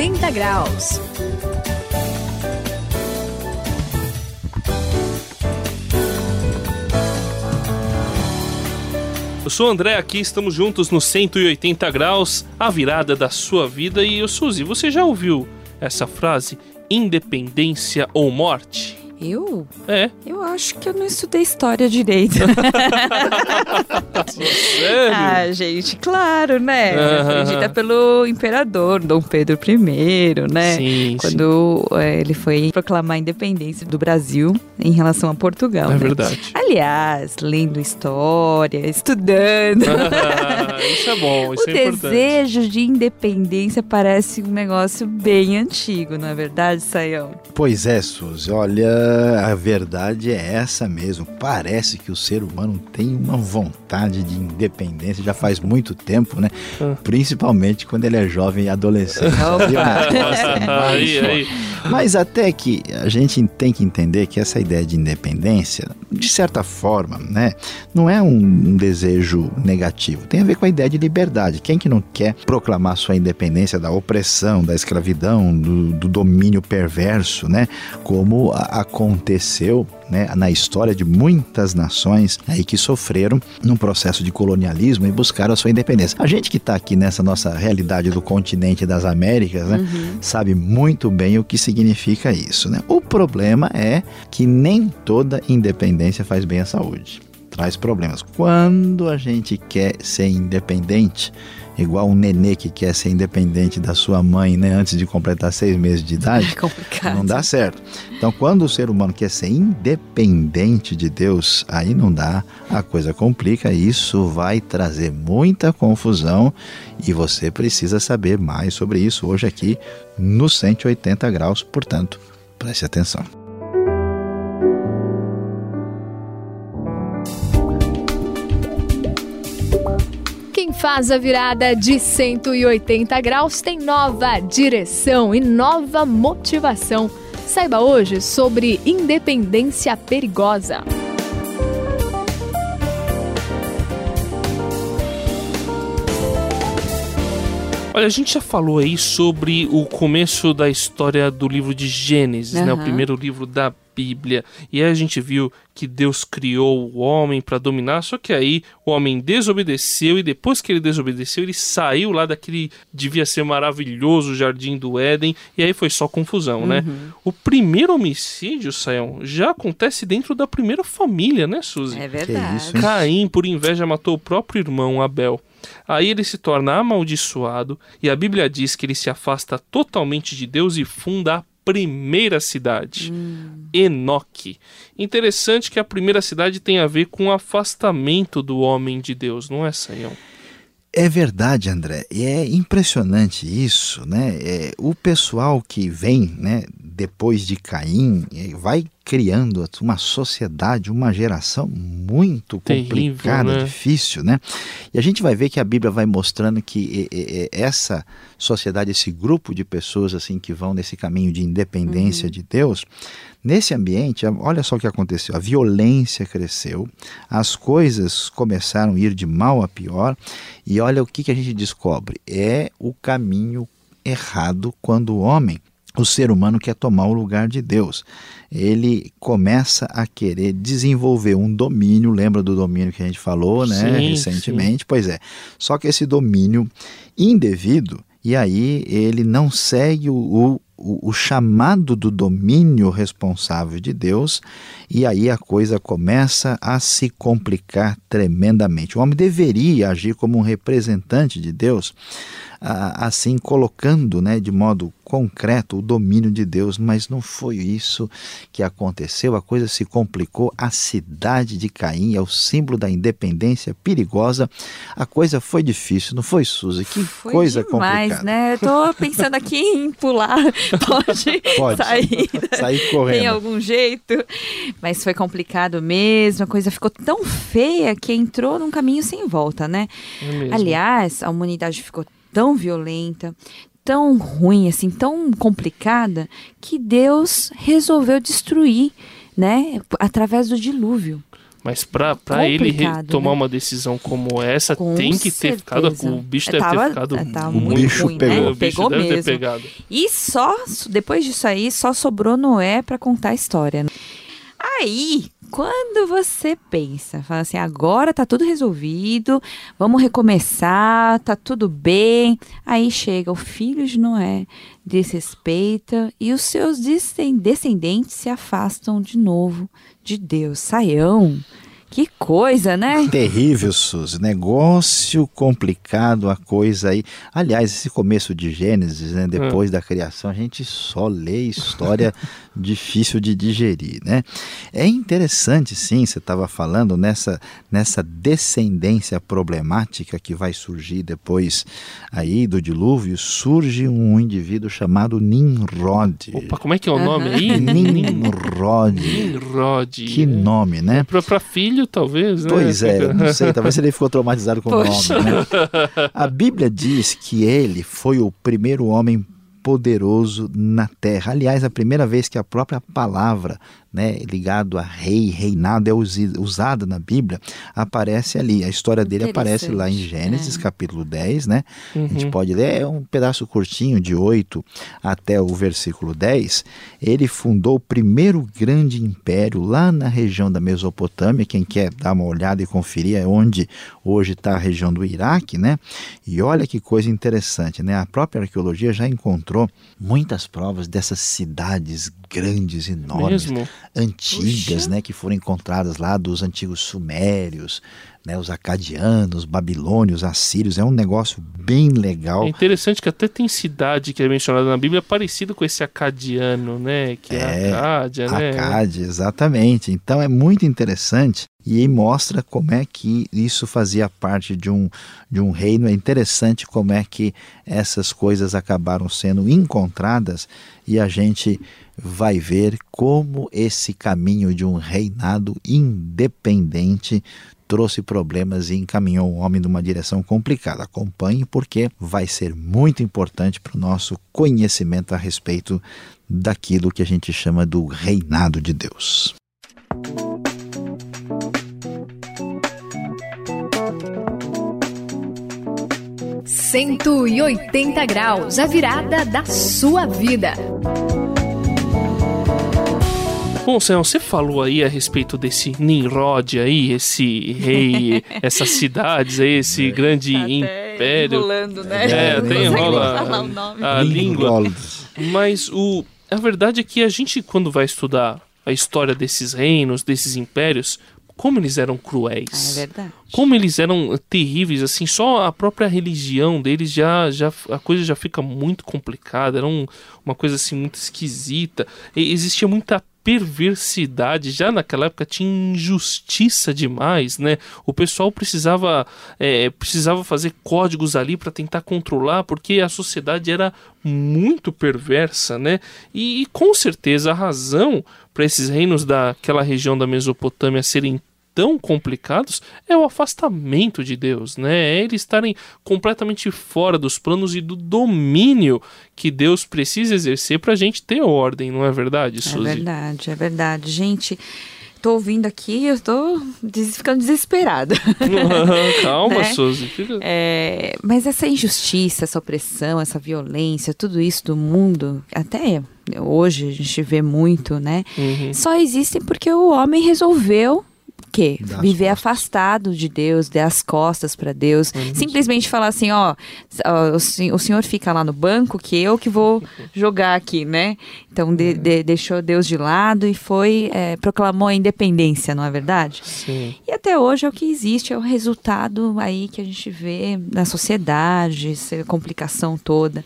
180 graus. Eu sou o André, aqui estamos juntos no 180 graus, a virada da sua vida. E eu, Suzy, você já ouviu essa frase? Independência ou morte? Eu? É. Eu acho que eu não estudei história direito. Sério? ah, gente, claro, né? Aham. Aprendida pelo imperador Dom Pedro I, né? Sim, Quando é, ele foi proclamar a independência do Brasil em relação a Portugal. sim. É né? verdade. Aliás, lendo história, estudando. Ah, isso é bom, isso o é importante. desejo de independência parece um negócio bem antigo, não é verdade, Saião? Pois é, Suzy, olha, a verdade é essa mesmo. Parece que o ser humano tem uma vontade de independência já faz muito tempo, né? Ah. Principalmente quando ele é jovem e adolescente. Nossa, aí, aí. Mas até que a gente tem que entender que essa ideia de independência, de certa forma, né, não é um, desejo negativo. Tem a ver com a ideia de liberdade. Quem que não quer proclamar sua independência da opressão, da escravidão, do, do domínio perverso, né, como a- aconteceu né, na história de muitas nações aí que sofreram num processo de colonialismo e buscaram a sua independência. A gente que está aqui nessa nossa realidade do continente das Américas, né, sabe muito bem o que significa isso. Né? O problema é que nem toda independência faz bem à saúde. Traz problemas. Quando a gente quer ser independente, igual um nenê que quer ser independente da sua mãe né, antes de completar seis meses de idade, É complicado. não dá certo. Então, quando o ser humano quer ser independente de Deus, aí não dá, a coisa complica, e isso vai trazer muita confusão e você precisa saber mais sobre isso hoje aqui no 180 graus, portanto, preste atenção. Faz a virada de 180 graus tem nova direção e nova motivação. Saiba hoje sobre independência perigosa. Olha, a gente já falou aí sobre o começo da história do livro de Gênesis, né? O primeiro livro da Bíblia. E aí a gente viu que Deus criou o homem para dominar, só que aí o homem desobedeceu e depois que ele desobedeceu, ele saiu lá daquele devia ser maravilhoso jardim do Éden e aí foi só confusão, né? O primeiro homicídio, Sayão, já acontece dentro da primeira família, né, Suzy? É verdade. Caim, por inveja, matou o próprio irmão Abel. Aí ele se torna amaldiçoado e a Bíblia diz que ele se afasta totalmente de Deus e funda a primeira cidade, Enoque. Interessante que a primeira cidade tem a ver com o afastamento do homem de Deus, não é, Sayão? É verdade, André. E é impressionante isso, né? É, o pessoal que vem, né, depois de Caim, vai criando uma sociedade, uma geração muito Terrível, complicada, né? difícil, né? E a gente vai ver que a Bíblia vai mostrando que essa sociedade, esse grupo de pessoas assim que vão nesse caminho de independência de Deus, nesse ambiente, olha só o que aconteceu: a violência cresceu, as coisas começaram a ir de mal a pior, e olha o que, que a gente descobre: é o caminho errado quando o homem, o ser humano, quer tomar o lugar de Deus. Ele começa a querer desenvolver um domínio, lembra do domínio que a gente falou, né, Sim, recentemente? Pois é. Só que esse domínio indevido, e aí ele não segue o, o o, chamado do domínio responsável de Deus, e aí a coisa começa a se complicar tremendamente. O homem deveria agir como um representante de Deus, assim colocando né, de modo concreto o domínio de Deus, mas não foi isso que aconteceu. A coisa se complicou. A cidade de Caim é o símbolo da independência perigosa. A coisa foi difícil, não foi, Suzy? Que Foi coisa demais, complicada. né? Eu tô pensando aqui em pular. Pode, Pode. sair. Sair correndo. Tem algum jeito. Mas foi complicado mesmo. A coisa ficou tão feia que entrou num caminho sem volta, né? É mesmo. Aliás, a humanidade ficou tão violenta, tão ruim, assim, tão complicada, que Deus resolveu destruir, né? Através do dilúvio. Mas pra, pra ele Complicado, tomar né? uma decisão como essa, Com tem que ter ficado. O bicho deve tava- ter ficado tava muito bicho ruim, pegou. né? O bicho Pegou deve ter mesmo. pegado. E só, depois disso aí, só sobrou Noé para contar a história. né? Aí, quando você pensa, fala assim, agora tá tudo resolvido, vamos recomeçar, tá tudo bem. Aí chega o filho de Noé, desrespeita e os seus descen- descendentes se afastam de novo de Deus. Saião, que coisa, né? Terrível, Suzy. Negócio complicado a coisa aí. Aliás, esse começo de Gênesis, né, depois da criação, a gente só lê história difícil de digerir, né? É interessante, sim, você estava falando nessa, nessa descendência problemática que vai surgir depois aí do dilúvio, surge um indivíduo chamado Nimrod. Opa, como é que é o nome aí? Nimrod. Nimrod. Que nome, né? Pra, pra filho, talvez, né? Pois é, não sei, talvez ele ficou traumatizado com o Poxa. nome. Né? A Bíblia diz que ele foi o primeiro homem poderoso na terra. Aliás, a primeira vez que a própria palavra, né, ligado a rei, reinado é usada na Bíblia, aparece ali. A história dele aparece lá em Gênesis, é. capítulo 10, né? A gente Uhum. pode ler, é um pedaço curtinho, de 8 até o versículo 10. Ele fundou o primeiro grande império lá na região da Mesopotâmia. Quem quer dar uma olhada e conferir é onde hoje está a região do Iraque, né? E olha que coisa interessante, né? A própria arqueologia já encontrou muitas provas dessas cidades grandes, enormes, Mesmo? antigas, né, que foram encontradas lá dos antigos sumérios, né, os acadianos, babilônios, assírios, é um negócio bem legal. É interessante que até tem cidade que é mencionada na Bíblia parecida com esse acadiano, né? Que é, É, Acádia, né? Acádia, exatamente. Então é muito interessante e aí mostra como é que isso fazia parte de um, de um reino. É interessante como é que essas coisas acabaram sendo encontradas e a gente vai ver como esse caminho de um reinado independente trouxe problemas e encaminhou o homem numa direção complicada. Acompanhe porque vai ser muito importante para o nosso conhecimento a respeito daquilo que a gente chama do reinado de Deus. Cento e oitenta graus, a virada da sua vida. Bom, Sam, você falou aí a respeito desse Nimrod aí, esse rei, essas cidades aí, esse grande império. Enrolando, né? É, Não até enrola falar o nome. a língua. Mas o, a verdade é que a gente, quando vai estudar a história desses reinos, desses impérios, como eles eram Ah, cruéis. é verdade. como eles eram terríveis, assim, só a própria religião deles já, já a coisa já fica muito complicada, era um- uma coisa assim muito esquisita. E existia muita perversidade, já naquela época tinha injustiça demais, né? O pessoal precisava é, precisava fazer códigos ali para tentar controlar, porque a sociedade era muito perversa, né? E, e com certeza a razão para esses reinos daquela região da Mesopotâmia serem tão complicados é o afastamento de Deus, né? É eles estarem completamente fora dos planos e do domínio que Deus precisa exercer para a gente ter ordem, não é verdade, É Suzy? verdade, é verdade. Gente, tô ouvindo aqui, eu tô des- ficando desesperada. Calma, Né? Suzy. Fica... É, mas essa injustiça, essa opressão, essa violência, tudo isso do mundo, até hoje a gente vê muito, né? Uhum. Só existem porque o homem resolveu quê? Dar as Viver costas. afastado de Deus, dar as costas para Deus. Simplesmente falar assim, ó, o, sen- o senhor fica lá no banco que eu que vou jogar aqui, né? Então de- de- deixou Deus de lado e foi é, proclamou a independência, não é verdade? Sim. E até hoje é o que existe, é o resultado aí que a gente vê na sociedade, essa complicação toda.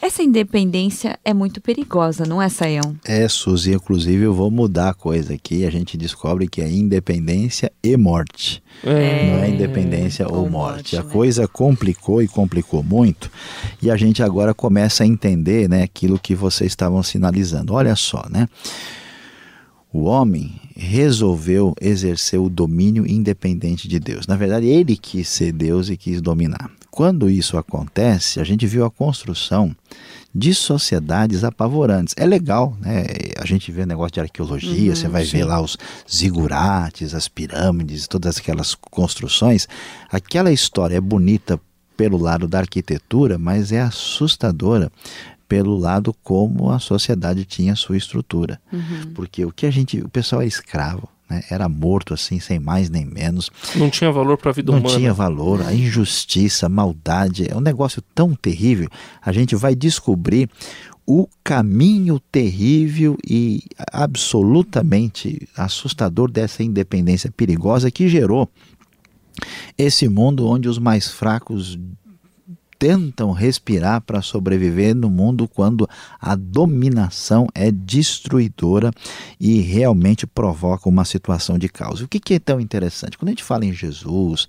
Essa independência é muito perigosa, não é, Saião? É, Suzy, inclusive eu vou mudar a coisa aqui. A gente descobre que é independência e morte. É. Não é independência ou, ou morte. morte, A né? coisa complicou e complicou muito. E a gente agora começa a entender né, aquilo que vocês estavam sinalizando. Olha só, né? O homem resolveu exercer o domínio independente de Deus. Na verdade, ele quis ser Deus e quis dominar. Quando isso acontece, a gente viu a construção de sociedades apavorantes. É legal, né? A gente vê negócio de arqueologia, uhum, você vai sim. ver lá os zigurates, as pirâmides, todas aquelas construções. Aquela história é bonita pelo lado da arquitetura, mas é assustadora pelo lado como a sociedade tinha sua estrutura. Uhum. Porque o que a gente, o pessoal é escravo, né? era morto assim, sem mais nem menos. Não tinha valor para a vida Não humana. Não tinha valor, a injustiça, a maldade, é um negócio tão terrível. A gente vai descobrir o caminho terrível e absolutamente assustador dessa independência perigosa que gerou esse mundo onde os mais fracos tentam respirar para sobreviver no mundo quando a dominação é destruidora e realmente provoca uma situação de caos. O que, é tão interessante? Quando a gente fala em Jesus,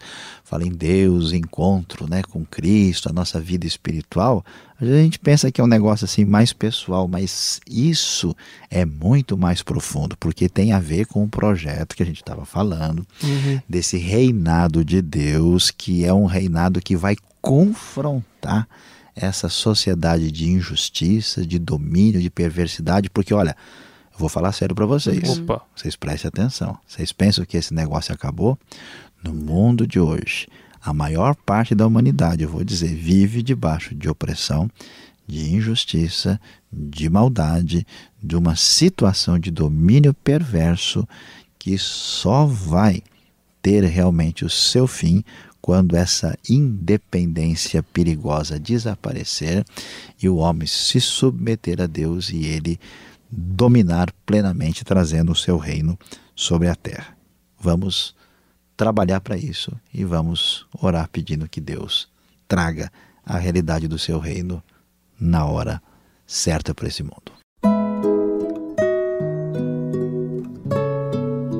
fala em Deus, encontro né, com Cristo, a nossa vida espiritual, a gente pensa que é um negócio assim mais pessoal, mas isso é muito mais profundo, porque tem a ver com o projeto que a gente estava falando, uhum. desse reinado de Deus, que é um reinado que vai confrontar essa sociedade de injustiça, de domínio, de perversidade, porque olha, eu vou falar sério para vocês. Opa. Vocês prestem atenção. Vocês pensam que esse negócio acabou? No mundo de hoje, a maior parte da humanidade, eu vou dizer, vive debaixo de opressão, de injustiça, de maldade, de uma situação de domínio perverso que só vai ter realmente o seu fim quando essa independência perigosa desaparecer e o homem se submeter a Deus e ele dominar plenamente, trazendo o seu reino sobre a terra. Vamos trabalhar para isso e vamos orar pedindo que Deus traga a realidade do seu reino na hora certa para esse mundo.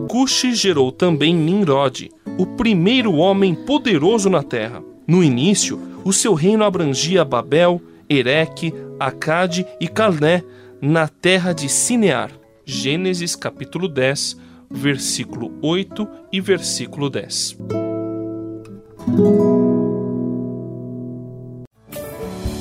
Cuxi gerou também Nimrod, o primeiro homem poderoso na terra. No início, o seu reino abrangia Babel, Ereque, Acade e Calné, na terra de Sinear. Gênesis capítulo 10, versículo 8 e versículo 10.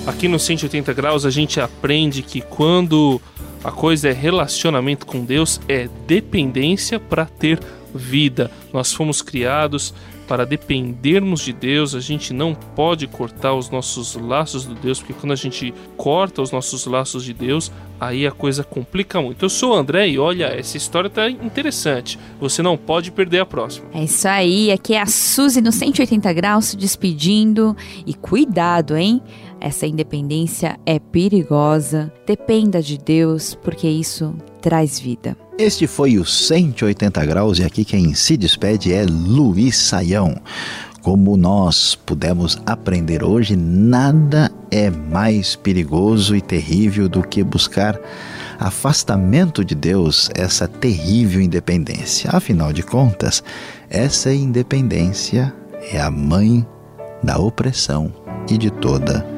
Aqui no 180 graus a gente aprende que quando a coisa é relacionamento com Deus, é dependência para ter vida. Nós fomos criados para dependermos de Deus, a gente não pode cortar os nossos laços de Deus, porque quando a gente corta os nossos laços de Deus, aí a coisa complica muito. Eu sou o André e olha, essa história tá interessante. Você não pode perder a próxima. É isso aí, aqui é a Suzy no 180 graus se despedindo e cuidado, hein? Essa independência é perigosa. Dependa de Deus, porque isso traz vida. Este foi o 180 graus e aqui quem se despede é Luiz Saião. Como nós pudemos aprender hoje, nada é mais perigoso e terrível do que buscar afastamento de Deus, essa terrível independência. Afinal de contas, essa independência é a mãe da opressão e de toda